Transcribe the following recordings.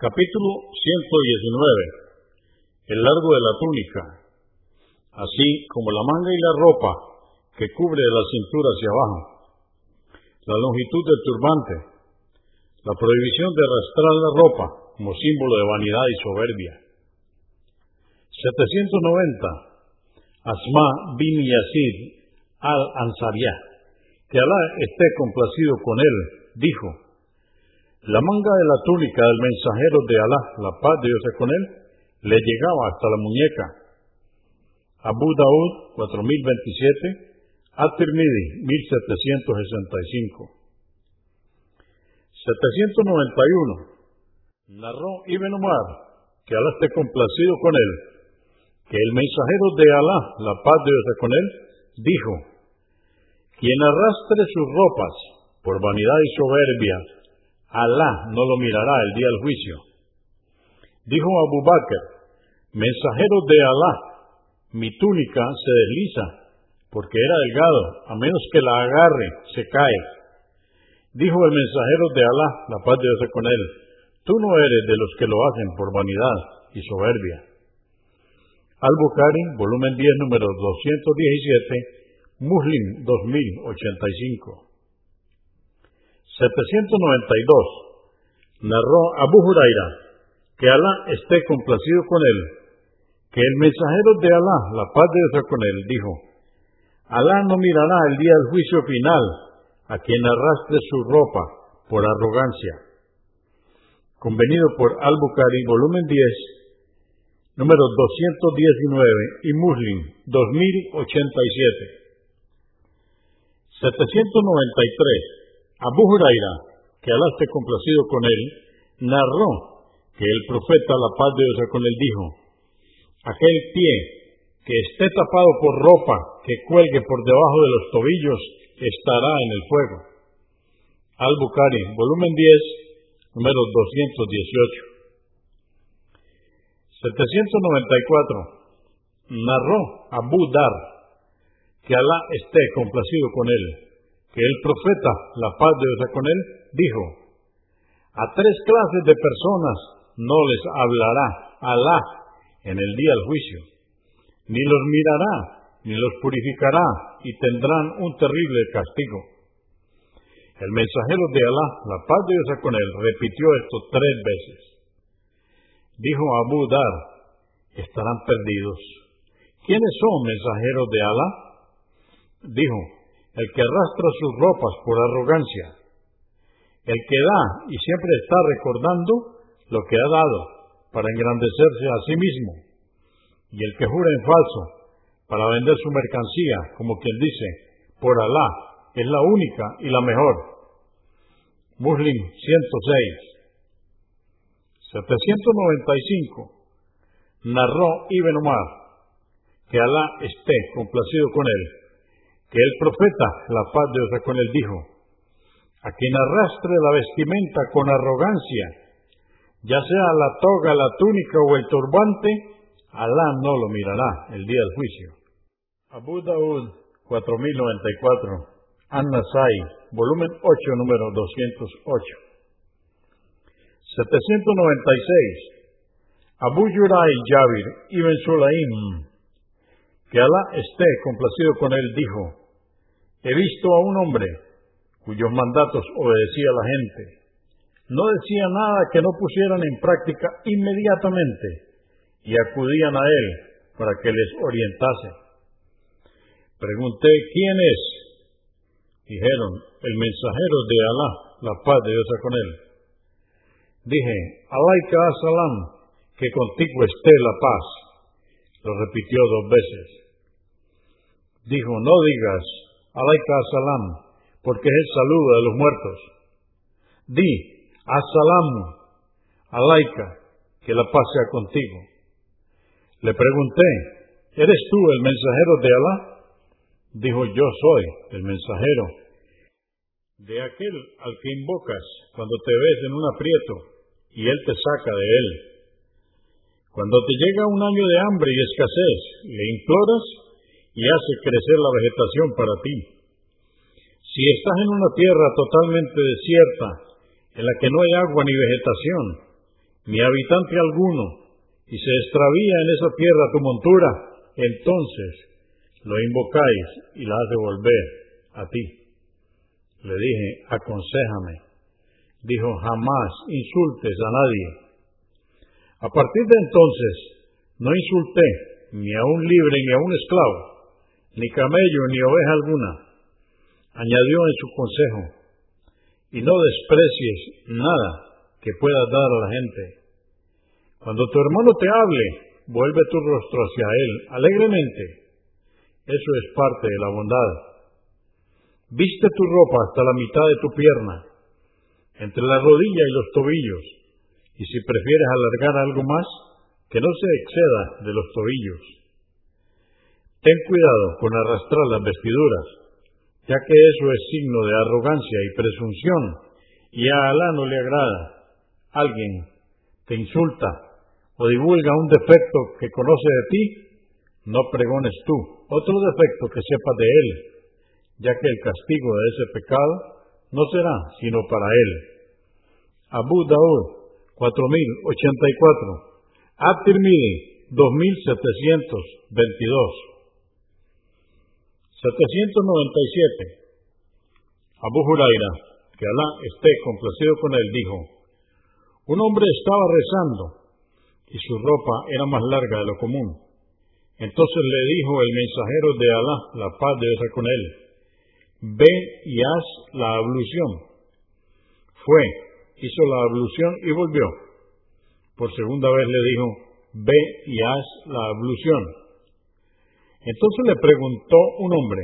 Capítulo 119. El largo de la túnica, así como la manga y la ropa que cubre de la cintura hacia abajo, la longitud del turbante, la prohibición de arrastrar la ropa como símbolo de vanidad y soberbia. 790. Asma bin Yazid al-Ansariah, que Alá esté complacido con él, dijo, la manga de la túnica del mensajero de Alá, la paz de Dios con él, le llegaba hasta la muñeca. Abu Daud, 4027, At-Tirmidhi, 1765. 791. Narró Ibn Umar, que Alá esté complacido con él, que el mensajero de Alá, la paz de Dios con él, dijo, quien arrastre sus ropas por vanidad y soberbia, Alá no lo mirará el día del juicio. Dijo Abu Bakr, mensajero de Alá, mi túnica se desliza, porque era delgado, a menos que la agarre, se cae. Dijo el mensajero de Alá, la paz de Dios con él, tú no eres de los que lo hacen por vanidad y soberbia. Al-Bukhari, volumen 10, número 217, Muslim 2085. 792. Narró Abu Huraira, que Alá esté complacido con él, que el mensajero de Alá, la paz de Dios con él, dijo, Alá no mirará el día del juicio final a quien arrastre su ropa por arrogancia. Convenido por Al-Bukhari, volumen 10, número 219 y Muslim 2087. 793. Abu Huraira, que Alá esté complacido con él, narró que el profeta, la paz de Dios con él, dijo, aquel pie que esté tapado por ropa que cuelgue por debajo de los tobillos estará en el fuego. Al-Bukhari, volumen 10, número 218. 794. Narró Abu Dar, que Alá esté complacido con él, que el profeta, la paz de Dios con él, dijo, a tres clases de personas no les hablará Alá en el día del juicio, ni los mirará, ni los purificará, y tendrán un terrible castigo. El mensajero de Alá, la paz de Dios con él, repitió esto tres veces. Dijo Abu Dar, estarán perdidos. ¿Quiénes son mensajeros de Alá? Dijo, el que arrastra sus ropas por arrogancia, el que da y siempre está recordando lo que ha dado para engrandecerse a sí mismo, y el que jura en falso para vender su mercancía, como quien dice, por Alá, es la única y la mejor. Muslim 106. 795. Narró Ibn Umar, que Alá esté complacido con él que el profeta, la paz de Dios con él, dijo, a quien arrastre la vestimenta con arrogancia, ya sea la toga, la túnica o el turbante, Alá no lo mirará el día del juicio. Abu Daud 4094, An-Nasai, volumen 8, número 208. 796. Abu Yuray Yabir Ibn Sulaim, que Alá esté complacido con él, dijo, He visto a un hombre cuyos mandatos obedecía la gente. No decía nada que no pusieran en práctica inmediatamente y acudían a él para que les orientase. Pregunté, ¿quién es? Dijeron, el mensajero de Alá, la paz de Dios con él. Dije, Alaika salam, que contigo esté la paz. Lo repitió dos veces. Dijo, no digas, Alaika Salam, porque es el saludo de los muertos. Di, Asalam, Alaika, que la paz sea contigo. Le pregunté, ¿eres tú el mensajero de Alá? Dijo, yo soy el mensajero de aquel al que invocas cuando te ves en un aprieto y él te saca de él. Cuando te llega un año de hambre y escasez, le imploras y hace crecer la vegetación para ti. Si estás en una tierra totalmente desierta, en la que no hay agua ni vegetación, ni habitante alguno, y se extravía en esa tierra tu montura, entonces lo invocáis y la hace volver a ti. Le dije, aconsejame. Dijo, jamás insultes a nadie. A partir de entonces, no insulté ni a un libre ni a un esclavo, ni camello ni oveja alguna. Añadió en su consejo, y no desprecies nada que puedas dar a la gente. Cuando tu hermano te hable, vuelve tu rostro hacia él alegremente. Eso es parte de la bondad. Viste tu ropa hasta la mitad de tu pierna, entre la rodilla y los tobillos, y si prefieres alargar algo más, que no se exceda de los tobillos. Ten cuidado con arrastrar las vestiduras, ya que eso es signo de arrogancia y presunción, y a Alá no le agrada. Alguien te insulta o divulga un defecto que conoce de ti, no pregones tú otro defecto que sepas de él, ya que el castigo de ese pecado no será sino para él. Abu Daud 4084 At-Tirmidhi 2722 797 Abu Huraira, que Alá esté complacido con él, dijo, un hombre estaba rezando y su ropa era más larga de lo común. Entonces le dijo el mensajero de Alá, la paz de Dios con él, ve y haz la ablución. Fue, hizo la ablución y volvió. Por segunda vez le dijo, ve y haz la ablución. Entonces le preguntó un hombre,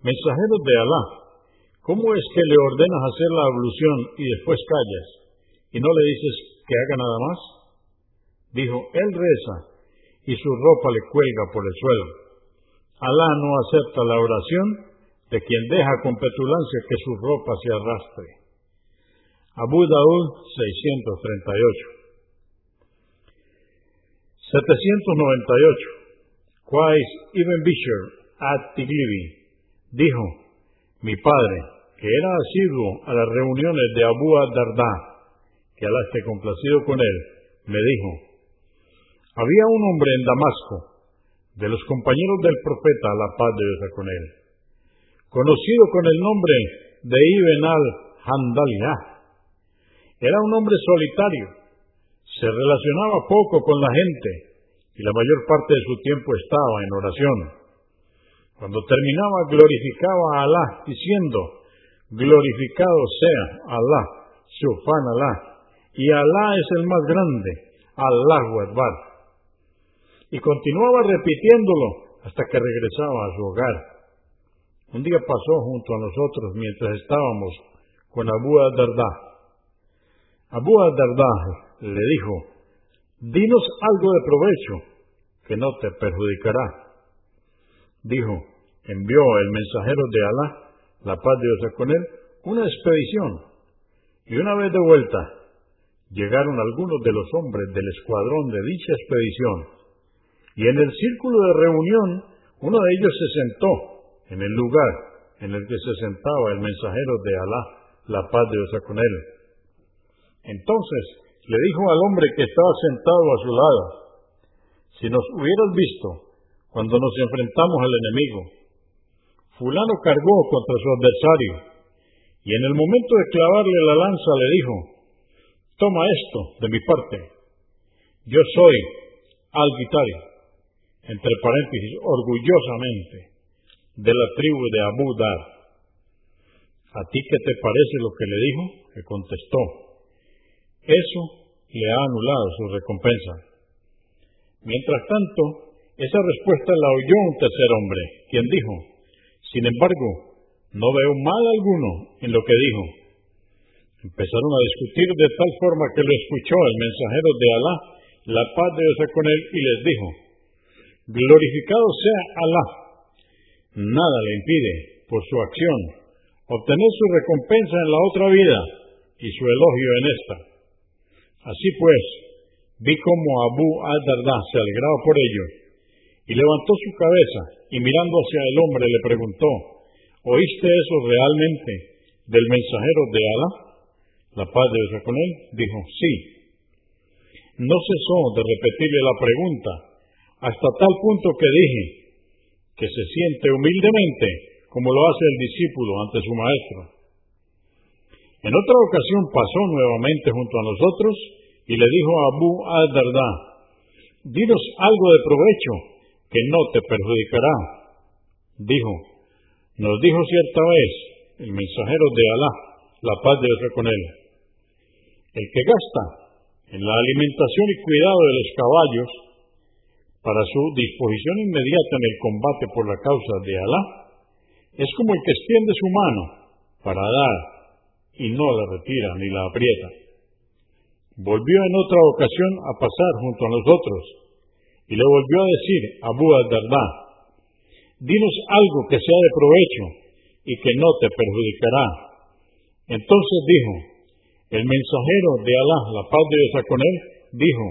mensajero de Alá, ¿cómo es que le ordenas hacer la ablución y después callas y no le dices que haga nada más? Dijo, él reza y su ropa le cuelga por el suelo. Alá no acepta la oración de quien deja con petulancia que su ropa se arrastre. Abu Daud 638 798. Quais Ibn Bishr at Tiglibi dijo, mi padre, que era asiduo a las reuniones de Abu Darda, que Alá esté complacido con él, me dijo, había un hombre en Damasco, de los compañeros del profeta, la paz de Dios con él, conocido con el nombre de Ibn al-Handaliyah. Era un hombre solitario, se relacionaba poco con la gente y la mayor parte de su tiempo estaba en oración. Cuando terminaba glorificaba a Alá diciendo, glorificado sea Alá, Shufan Alá, y Alá es el más grande, Allahu Akbar. Y continuaba repitiéndolo hasta que regresaba a su hogar. Un día pasó junto a nosotros mientras estábamos con Abu Darda. Abu Darda le dijo, dinos algo de provecho que no te perjudicará. Dijo, envió el mensajero de Alá, la paz de Dios con él, una expedición. Y una vez de vuelta, llegaron algunos de los hombres del escuadrón de dicha expedición. Y en el círculo de reunión, uno de ellos se sentó en el lugar en el que se sentaba el mensajero de Alá, la paz de Dios con él. Entonces, le dijo al hombre que estaba sentado a su lado, si nos hubieras visto cuando nos enfrentamos al enemigo, fulano cargó contra su adversario y en el momento de clavarle la lanza le dijo, toma esto de mi parte, yo soy al entre paréntesis, orgullosamente, de la tribu de Abu Dar. ¿A ti qué te parece lo que le dijo? Le contestó, eso le ha anulado su recompensa. Mientras tanto, esa respuesta la oyó un tercer hombre, quien dijo, sin embargo, no veo mal alguno en lo que dijo. Empezaron a discutir de tal forma que lo escuchó el mensajero de Alá, la paz de Dios con él, y les dijo, glorificado sea Alá. Nada le impide, por su acción, obtener su recompensa en la otra vida y su elogio en esta. Así pues, vi cómo Abu al-Darda se alegraba por ello, y levantó su cabeza, y mirando hacia el hombre le preguntó, ¿oíste eso realmente del mensajero de Alá? La paz de Dios con él, dijo, sí. no cesó de repetirle la pregunta, hasta tal punto que dije que se siente humildemente como lo hace el discípulo ante su maestro. En otra ocasión pasó nuevamente junto a nosotros y le dijo a Abu al-Dardá, dinos algo de provecho que no te perjudicará. Dijo, nos dijo cierta vez el mensajero de Alá, la paz de Dios con él, el que gasta en la alimentación y cuidado de los caballos para su disposición inmediata en el combate por la causa de Alá, es como el que extiende su mano para dar y no la retira ni la aprieta. Volvió en otra ocasión a pasar junto a nosotros y le volvió a decir a Abu al-Dardá, dinos algo que sea de provecho y que no te perjudicará. Entonces dijo, el mensajero de Alá, la paz de Dios con él, dijo,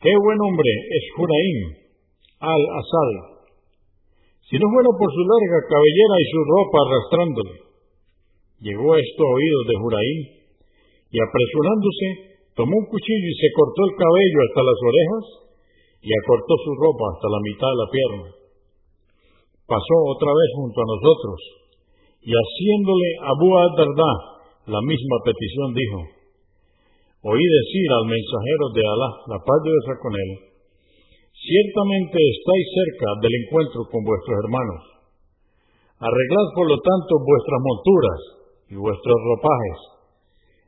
qué buen hombre es Juraim al-Asad. Si no fuera por su larga cabellera y su ropa arrastrándole. Llegó esto a oídos de Juraim y apresurándose, tomó un cuchillo y se cortó el cabello hasta las orejas y acortó su ropa hasta la mitad de la pierna. Pasó otra vez junto a nosotros y haciéndole a Abu Dardá la misma petición dijo, oí decir al mensajero de Alá, la paz de Dios con él, ciertamente estáis cerca del encuentro con vuestros hermanos. Arreglad por lo tanto vuestras monturas y vuestros ropajes,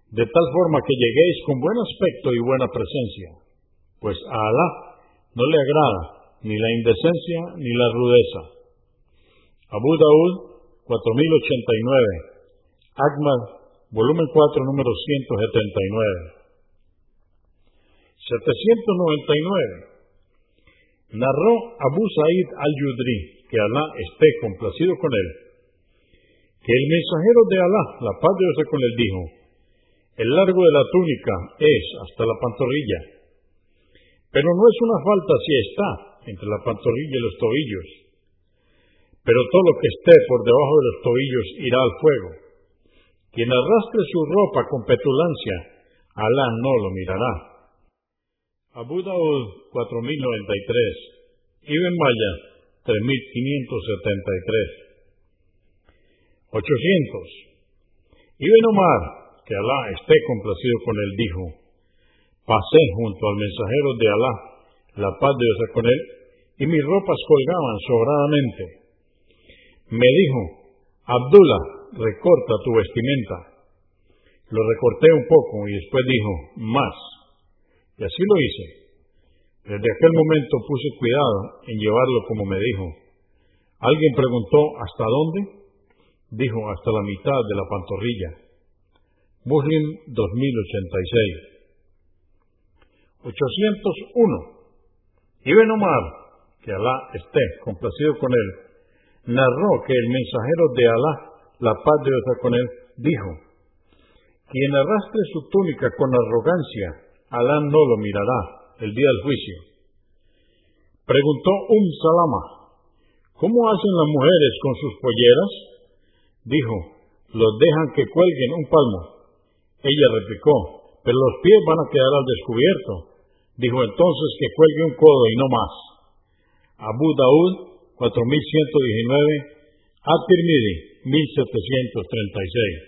de tal forma que lleguéis con buen aspecto y buena presencia, pues a Alá no le agrada ni la indecencia ni la rudeza. Abu Daud 4089, Ahmad, volumen 4, número 179. 799. Narró Abu Sa'id al-Yudri, que Alá esté complacido con él, que el mensajero de Alá, la paz de Dios con él, dijo, el largo de la túnica es hasta la pantorrilla, pero no es una falta si está entre la pantorrilla y los tobillos, pero todo lo que esté por debajo de los tobillos irá al fuego. Quien arrastre su ropa con petulancia, Alá no lo mirará. Abu Daud 4093, Ibn Maya 3573. 800. Ibn Omar, que Alá esté complacido con él, dijo, pasé junto al mensajero de Alá, la paz de Dios con él, y mis ropas colgaban sobradamente. Me dijo, Abdullah, recorta tu vestimenta. Lo recorté un poco y después dijo, más. Y así lo hice. Desde aquel momento puse cuidado en llevarlo como me dijo. Alguien preguntó, ¿hasta dónde? Dijo, hasta la mitad de la pantorrilla. Muslim 2086. 801. Ibn Omar, que Alá esté complacido con él, narró que el mensajero de Alá, la paz de Dios con él, dijo, quien arrastre su túnica con arrogancia, Alá no lo mirará el día del juicio. Preguntó Um Salama, ¿cómo hacen las mujeres con sus polleras? Dijo, los dejan que cuelguen un palmo. Ella replicó, pero los pies van a quedar al descubierto. Dijo entonces que cuelgue un codo y no más. Abu Daud, 4119, At-Tirmidhi, 1736.